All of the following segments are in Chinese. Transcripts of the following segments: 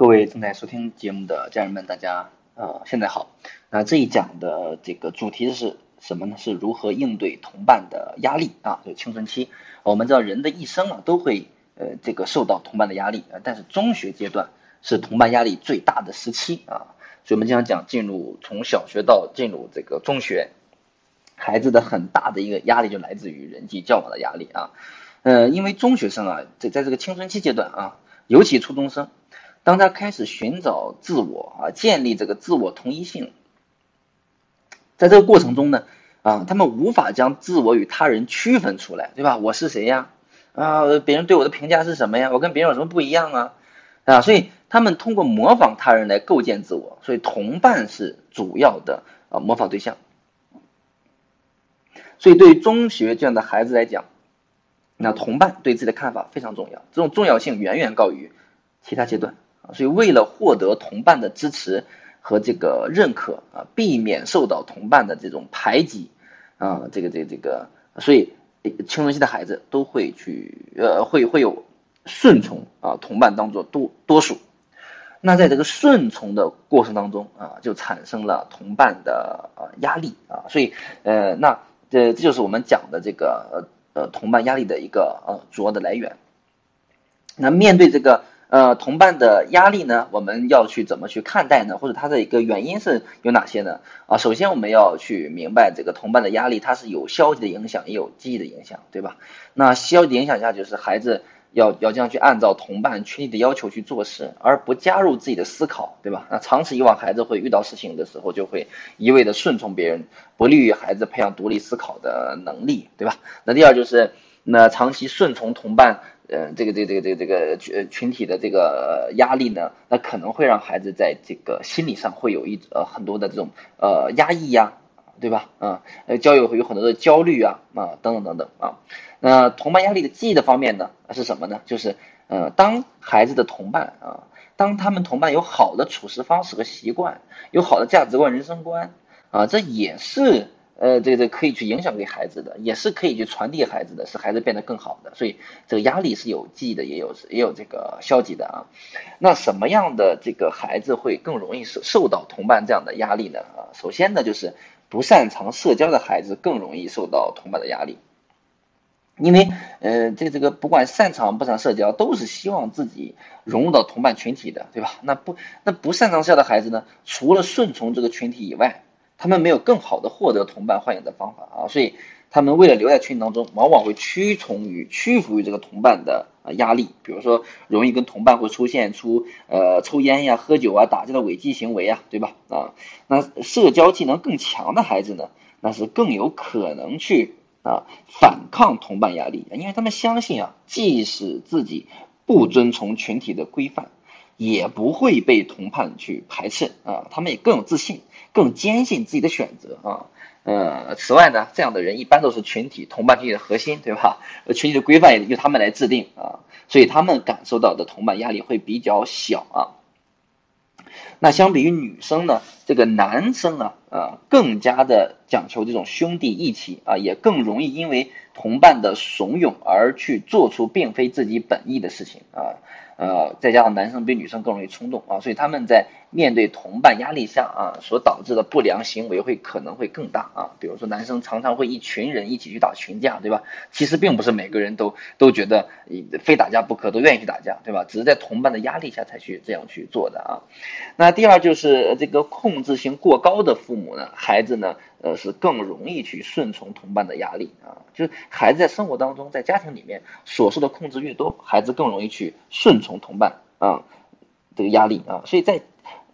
各位正在收听节目的家人们，大家呃现在好。那这一讲的这个主题是什么呢？是如何应对同伴的压力啊？就青春期，我们知道人的一生啊都会呃这个受到同伴的压力，但是中学阶段是同伴压力最大的时期啊。所以我们经常讲，进入从小学到进入这个中学，孩子的很大的一个压力就来自于人际交往的压力啊。呃，因为中学生啊，在在这个青春期阶段啊，尤其初中生。当他开始寻找自我啊，建立这个自我同一性，在这个过程中呢，啊，他们无法将自我与他人区分出来，对吧？我是谁呀？啊，别人对我的评价是什么呀？我跟别人有什么不一样啊？啊，所以他们通过模仿他人来构建自我，所以同伴是主要的啊模仿对象。所以对于中学这样的孩子来讲，那同伴对自己的看法非常重要，这种重要性远远高于其他阶段。啊所以，为了获得同伴的支持和这个认可啊，避免受到同伴的这种排挤啊，这个这个这个，所以青春期的孩子都会去呃，会会有顺从啊，同伴当做多多数。那在这个顺从的过程当中啊，就产生了同伴的呃压力啊，所以呃，那这这就是我们讲的这个呃同伴压力的一个呃主要的来源。那面对这个。呃，同伴的压力呢，我们要去怎么去看待呢？或者它的一个原因是有哪些呢？啊，首先我们要去明白这个同伴的压力，它是有消极的影响，也有积极的影响，对吧？那消极影响下就是孩子要要这样去按照同伴群体的要求去做事，而不加入自己的思考，对吧？那长此以往，孩子会遇到事情的时候就会一味的顺从别人，不利于孩子培养独立思考的能力，对吧？那第二就是那长期顺从同伴。呃，这个这个这个这个群群体的这个压力呢，那可能会让孩子在这个心理上会有一呃很多的这种呃压抑呀，对吧？啊，呃，交友会有很多的焦虑啊啊等等等等啊。那同伴压力的记忆的方面呢是什么呢？就是呃，当孩子的同伴啊，当他们同伴有好的处事方式和习惯，有好的价值观、人生观啊，这也是。呃，这个这可以去影响给孩子的，也是可以去传递孩子的，使孩子变得更好的。所以这个压力是有积极的，也有也有这个消极的啊。那什么样的这个孩子会更容易受受到同伴这样的压力呢？啊，首先呢，就是不擅长社交的孩子更容易受到同伴的压力，因为呃，这这个不管擅长不擅长社交，都是希望自己融入到同伴群体的，对吧？那不那不擅长社交的孩子呢，除了顺从这个群体以外，他们没有更好的获得同伴欢迎的方法啊，所以他们为了留在群体当中，往往会屈从于屈服于这个同伴的啊压力，比如说容易跟同伴会出现出呃抽烟呀、喝酒啊、打架的违纪行为啊，对吧？啊，那社交技能更强的孩子呢，那是更有可能去啊反抗同伴压力，因为他们相信啊，即使自己不遵从群体的规范，也不会被同伴去排斥啊，他们也更有自信。更坚信自己的选择啊，呃，此外呢，这样的人一般都是群体同伴群体的核心，对吧？群体的规范由他们来制定啊，所以他们感受到的同伴压力会比较小啊。那相比于女生呢，这个男生啊，啊，更加的讲求这种兄弟义气啊，也更容易因为同伴的怂恿而去做出并非自己本意的事情啊。呃，再加上男生比女生更容易冲动啊，所以他们在面对同伴压力下啊，所导致的不良行为会可能会更大啊。比如说，男生常常会一群人一起去打群架，对吧？其实并不是每个人都都觉得非打架不可，都愿意去打架，对吧？只是在同伴的压力下才去这样去做的啊。那第二就是这个控制性过高的父母呢，孩子呢，呃，是更容易去顺从同伴的压力啊。就是孩子在生活当中，在家庭里面所受的控制越多，孩子更容易去顺从。同伴啊，这个压力啊，所以在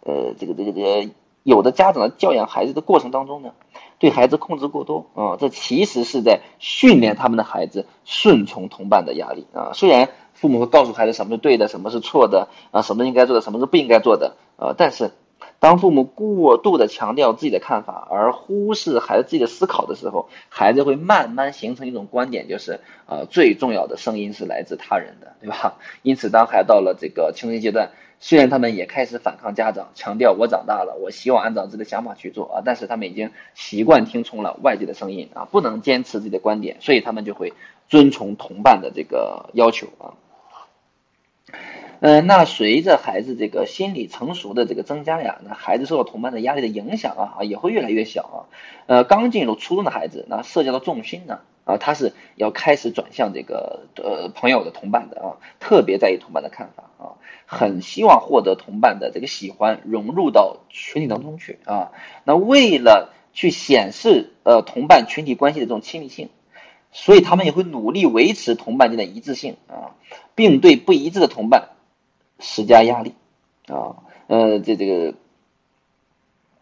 呃这个这个这个有的家长教养孩子的过程当中呢，对孩子控制过多啊，这其实是在训练他们的孩子顺从同伴的压力啊。虽然父母会告诉孩子什么是对的，什么是错的啊，什么应该做的，什么是不应该做的啊，但是。当父母过度的强调自己的看法，而忽视孩子自己的思考的时候，孩子会慢慢形成一种观点，就是呃最重要的声音是来自他人的，对吧？因此，当孩子到了这个青春期阶段，虽然他们也开始反抗家长，强调我长大了，我希望按照自己的想法去做啊，但是他们已经习惯听从了外界的声音啊，不能坚持自己的观点，所以他们就会遵从同伴的这个要求啊。嗯，那随着孩子这个心理成熟的这个增加呀，那孩子受到同伴的压力的影响啊，也会越来越小啊。呃，刚进入初中的孩子，那社交的重心呢，啊，他是要开始转向这个呃朋友的同伴的啊，特别在意同伴的看法啊，很希望获得同伴的这个喜欢，融入到群体当中去啊。那为了去显示呃同伴群体关系的这种亲密性。所以他们也会努力维持同伴间的一致性啊，并对不一致的同伴施加压力啊，呃，这这个，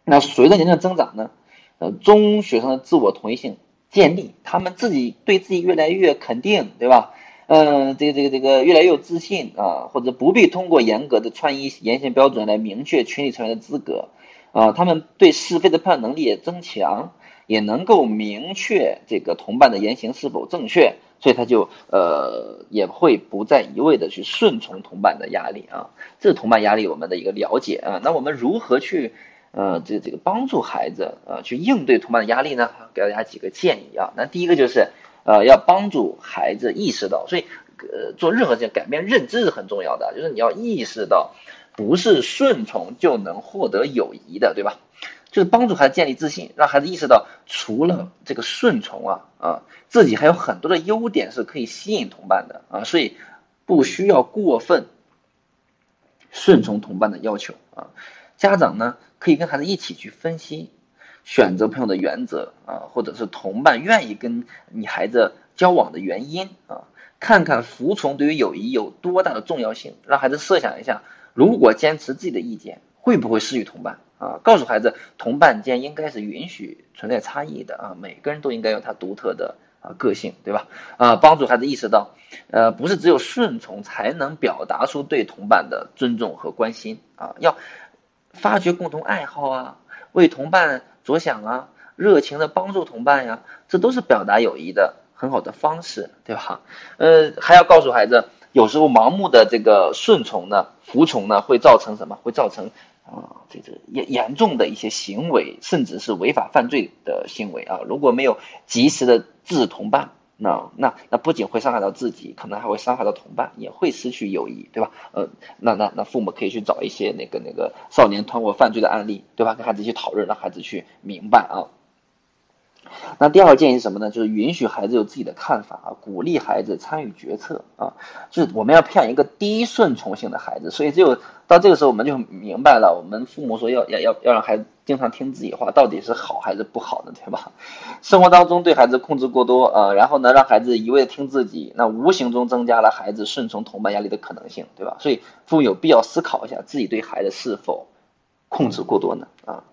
那随着年龄的增长呢，呃，中学生的自我同一性建立，他们自己对自己越来越肯定，对吧？嗯，这个这个这个越来越有自信啊，或者不必通过严格的穿衣言行标准来明确群体成员的资格啊，他们对是非的判断能力也增强。也能够明确这个同伴的言行是否正确，所以他就呃也会不再一味的去顺从同伴的压力啊，这是同伴压力我们的一个了解啊。那我们如何去呃这这个帮助孩子呃去应对同伴的压力呢？给大家几个建议啊。那第一个就是呃要帮助孩子意识到，所以呃做任何事情改变认知是很重要的，就是你要意识到不是顺从就能获得友谊的，对吧？就是帮助孩子建立自信，让孩子意识到，除了这个顺从啊啊，自己还有很多的优点是可以吸引同伴的啊，所以不需要过分顺从同伴的要求啊。家长呢可以跟孩子一起去分析选择朋友的原则啊，或者是同伴愿意跟你孩子交往的原因啊，看看服从对于友谊有多大的重要性，让孩子设想一下，如果坚持自己的意见，会不会失去同伴？啊，告诉孩子，同伴间应该是允许存在差异的啊，每个人都应该有他独特的啊个性，对吧？啊，帮助孩子意识到，呃，不是只有顺从才能表达出对同伴的尊重和关心啊，要发掘共同爱好啊，为同伴着想啊，热情的帮助同伴呀，这都是表达友谊的很好的方式，对吧？呃，还要告诉孩子，有时候盲目的这个顺从呢，服从呢，会造成什么？会造成。啊，这个严严重的一些行为，甚至是违法犯罪的行为啊！如果没有及时的制止同伴，那那那不仅会伤害到自己，可能还会伤害到同伴，也会失去友谊，对吧？呃，那那那父母可以去找一些那个那个少年团伙犯罪的案例，对吧？跟孩子去讨论，让孩子去明白啊。那第二个建议是什么呢？就是允许孩子有自己的看法啊，鼓励孩子参与决策啊，就是我们要培养一个低顺从性的孩子。所以只有到这个时候，我们就明白了，我们父母说要要要要让孩子经常听自己话，到底是好还是不好的，对吧？生活当中对孩子控制过多啊，然后呢，让孩子一味的听自己，那无形中增加了孩子顺从同伴压力的可能性，对吧？所以父母有必要思考一下自己对孩子是否控制过多呢？啊？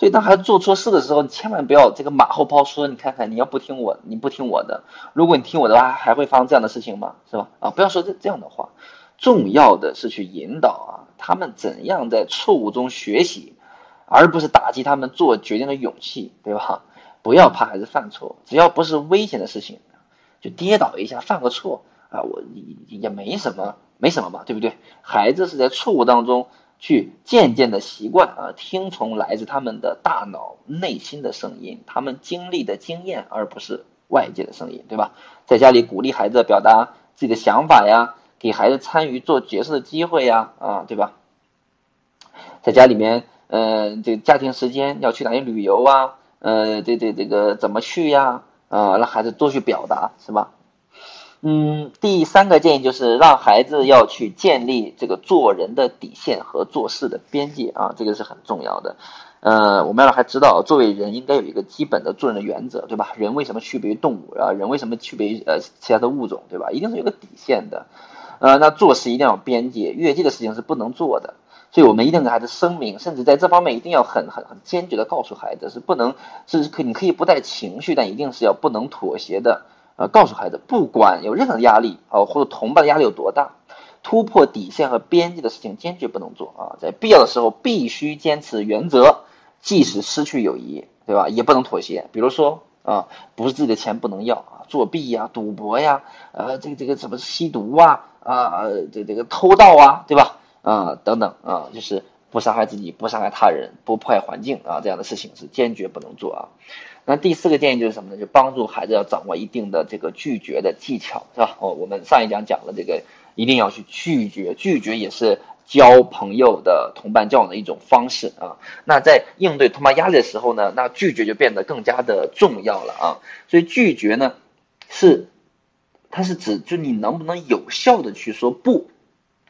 所以当孩子做错事的时候，你千万不要这个马后炮说，你看看你要不听我，你不听我的，如果你听我的话，还会发生这样的事情吗？是吧？啊，不要说这这样的话，重要的是去引导啊，他们怎样在错误中学习，而不是打击他们做决定的勇气，对吧？不要怕孩子犯错，只要不是危险的事情，就跌倒一下，犯个错啊，我也没什么，没什么吧，对不对？孩子是在错误当中。去渐渐的习惯啊，听从来自他们的大脑内心的声音，他们经历的经验，而不是外界的声音，对吧？在家里鼓励孩子表达自己的想法呀，给孩子参与做决策的机会呀，啊，对吧？在家里面，嗯，这家庭时间要去哪里旅游啊？呃，这这这个怎么去呀？啊，让孩子多去表达，是吧？嗯，第三个建议就是让孩子要去建立这个做人的底线和做事的边界啊，这个是很重要的。呃，我们要让孩子知道，作为人应该有一个基本的做人的原则，对吧？人为什么区别于动物啊？人为什么区别于呃其他的物种，对吧？一定是有个底线的。呃，那做事一定要有边界，越界的事情是不能做的。所以我们一定给孩子声明，甚至在这方面一定要很很很坚决的告诉孩子，是不能是可你可以不带情绪，但一定是要不能妥协的。呃，告诉孩子，不管有任何的压力啊，或者同伴的压力有多大，突破底线和边界的事情坚决不能做啊，在必要的时候必须坚持原则，即使失去友谊，对吧？也不能妥协。比如说啊，不是自己的钱不能要啊，作弊呀、赌博呀，呃，这个这个什么吸毒啊啊，这这个偷盗啊，对吧？啊，等等啊，就是不伤害自己、不伤害他人、不破坏环境啊，这样的事情是坚决不能做啊。那第四个建议就是什么呢？就帮助孩子要掌握一定的这个拒绝的技巧，是吧？哦，我们上一讲讲了这个一定要去拒绝，拒绝也是交朋友的同伴交往的一种方式啊。那在应对同伴压力的时候呢，那拒绝就变得更加的重要了啊。所以拒绝呢，是它是指就你能不能有效的去说不，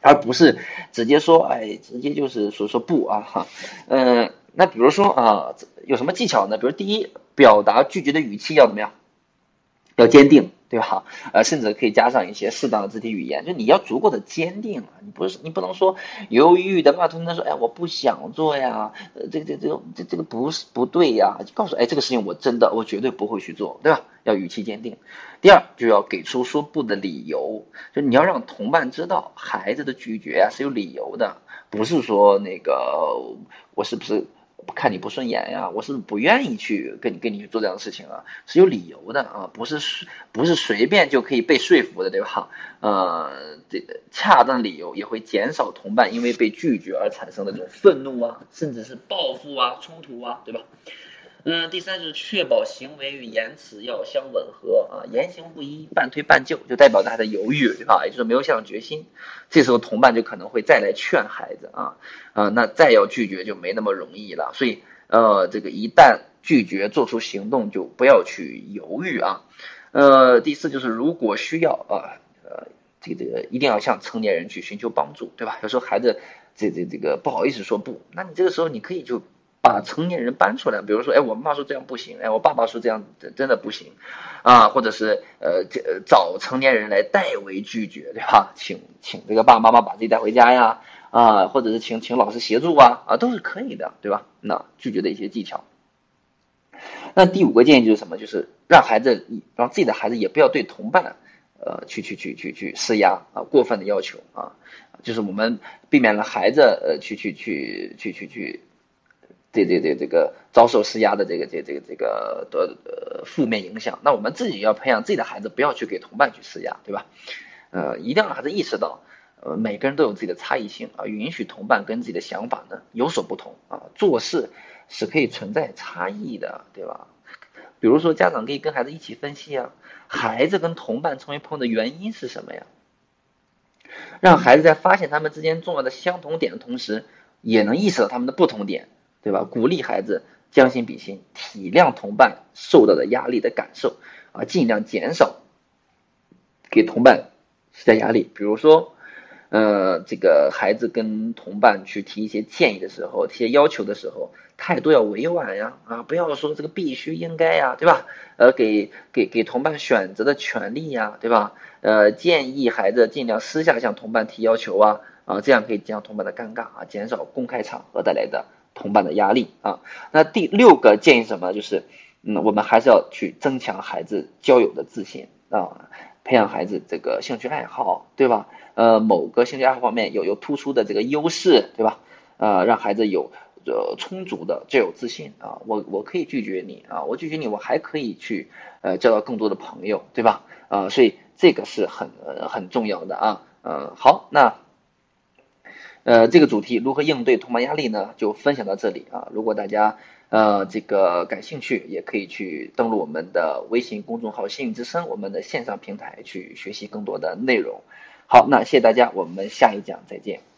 而不是直接说哎，直接就是说说不啊哈。嗯，那比如说啊，有什么技巧呢？比如第一，表达拒绝的语气要怎么样？要坚定。对吧？呃，甚至可以加上一些适当的肢体语言，就你要足够的坚定啊，你不是你不能说犹豫豫的，骂突然说，哎，我不想做呀，呃，这个这个这个这这个不是不对呀，就告诉，哎，这个事情我真的我绝对不会去做，对吧？要语气坚定。第二，就要给出说不的理由，就你要让同伴知道，孩子的拒绝啊是有理由的，不是说那个我是不是。看你不顺眼呀，我是不愿意去跟你跟你去做这样的事情啊，是有理由的啊，不是不是随便就可以被说服的，对吧？呃，这个恰当理由也会减少同伴因为被拒绝而产生的这种愤怒啊，甚至是报复啊、冲突啊，对吧？嗯，第三就是确保行为与言辞要相吻合啊，言行不一、半推半就，就代表他的犹豫，对吧？也就是没有下决心。这时候同伴就可能会再来劝孩子啊啊，那再要拒绝就没那么容易了。所以呃，这个一旦拒绝做出行动，就不要去犹豫啊。呃，第四就是如果需要啊，呃，这个这个一定要向成年人去寻求帮助，对吧？有时候孩子这这这个不好意思说不，那你这个时候你可以就。把成年人搬出来，比如说，哎，我妈妈说这样不行，哎，我爸爸说这样真的不行，啊，或者是呃，这找成年人来代为拒绝，对吧？请请这个爸爸妈妈把自己带回家呀，啊，或者是请请老师协助啊，啊，都是可以的，对吧？那拒绝的一些技巧。那第五个建议就是什么？就是让孩子，让自己的孩子也不要对同伴，呃，去去去去去施压啊，过分的要求啊，就是我们避免了孩子呃，去去去去去去。对对对，这个遭受施压的这个这这个这个的呃负面影响，那我们自己要培养自己的孩子，不要去给同伴去施压，对吧？呃，一定要让孩子意识到，呃，每个人都有自己的差异性啊，允许同伴跟自己的想法呢有所不同啊，做事是可以存在差异的，对吧？比如说，家长可以跟孩子一起分析啊，孩子跟同伴成为朋友的原因是什么呀？让孩子在发现他们之间重要的相同点的同时，也能意识到他们的不同点。对吧？鼓励孩子将心比心，体谅同伴受到的压力的感受啊，尽量减少给同伴施加压力。比如说，呃，这个孩子跟同伴去提一些建议的时候，提些要求的时候，态度要委婉呀，啊，不要说这个必须应该呀，对吧？呃，给给给同伴选择的权利呀，对吧？呃，建议孩子尽量私下向同伴提要求啊，啊，这样可以减少同伴的尴尬啊，减少公开场合带来的。同伴的压力啊，那第六个建议什么？就是，嗯，我们还是要去增强孩子交友的自信啊，培养孩子这个兴趣爱好，对吧？呃，某个兴趣爱好方面有有突出的这个优势，对吧？呃，让孩子有呃充足的交友自信啊，我我可以拒绝你啊，我拒绝你，我还可以去呃交到更多的朋友，对吧？啊，所以这个是很很重要的啊，嗯，好，那。呃，这个主题如何应对通膨压力呢？就分享到这里啊。如果大家呃这个感兴趣，也可以去登录我们的微信公众号“幸运之声”我们的线上平台去学习更多的内容。好，那谢谢大家，我们下一讲再见。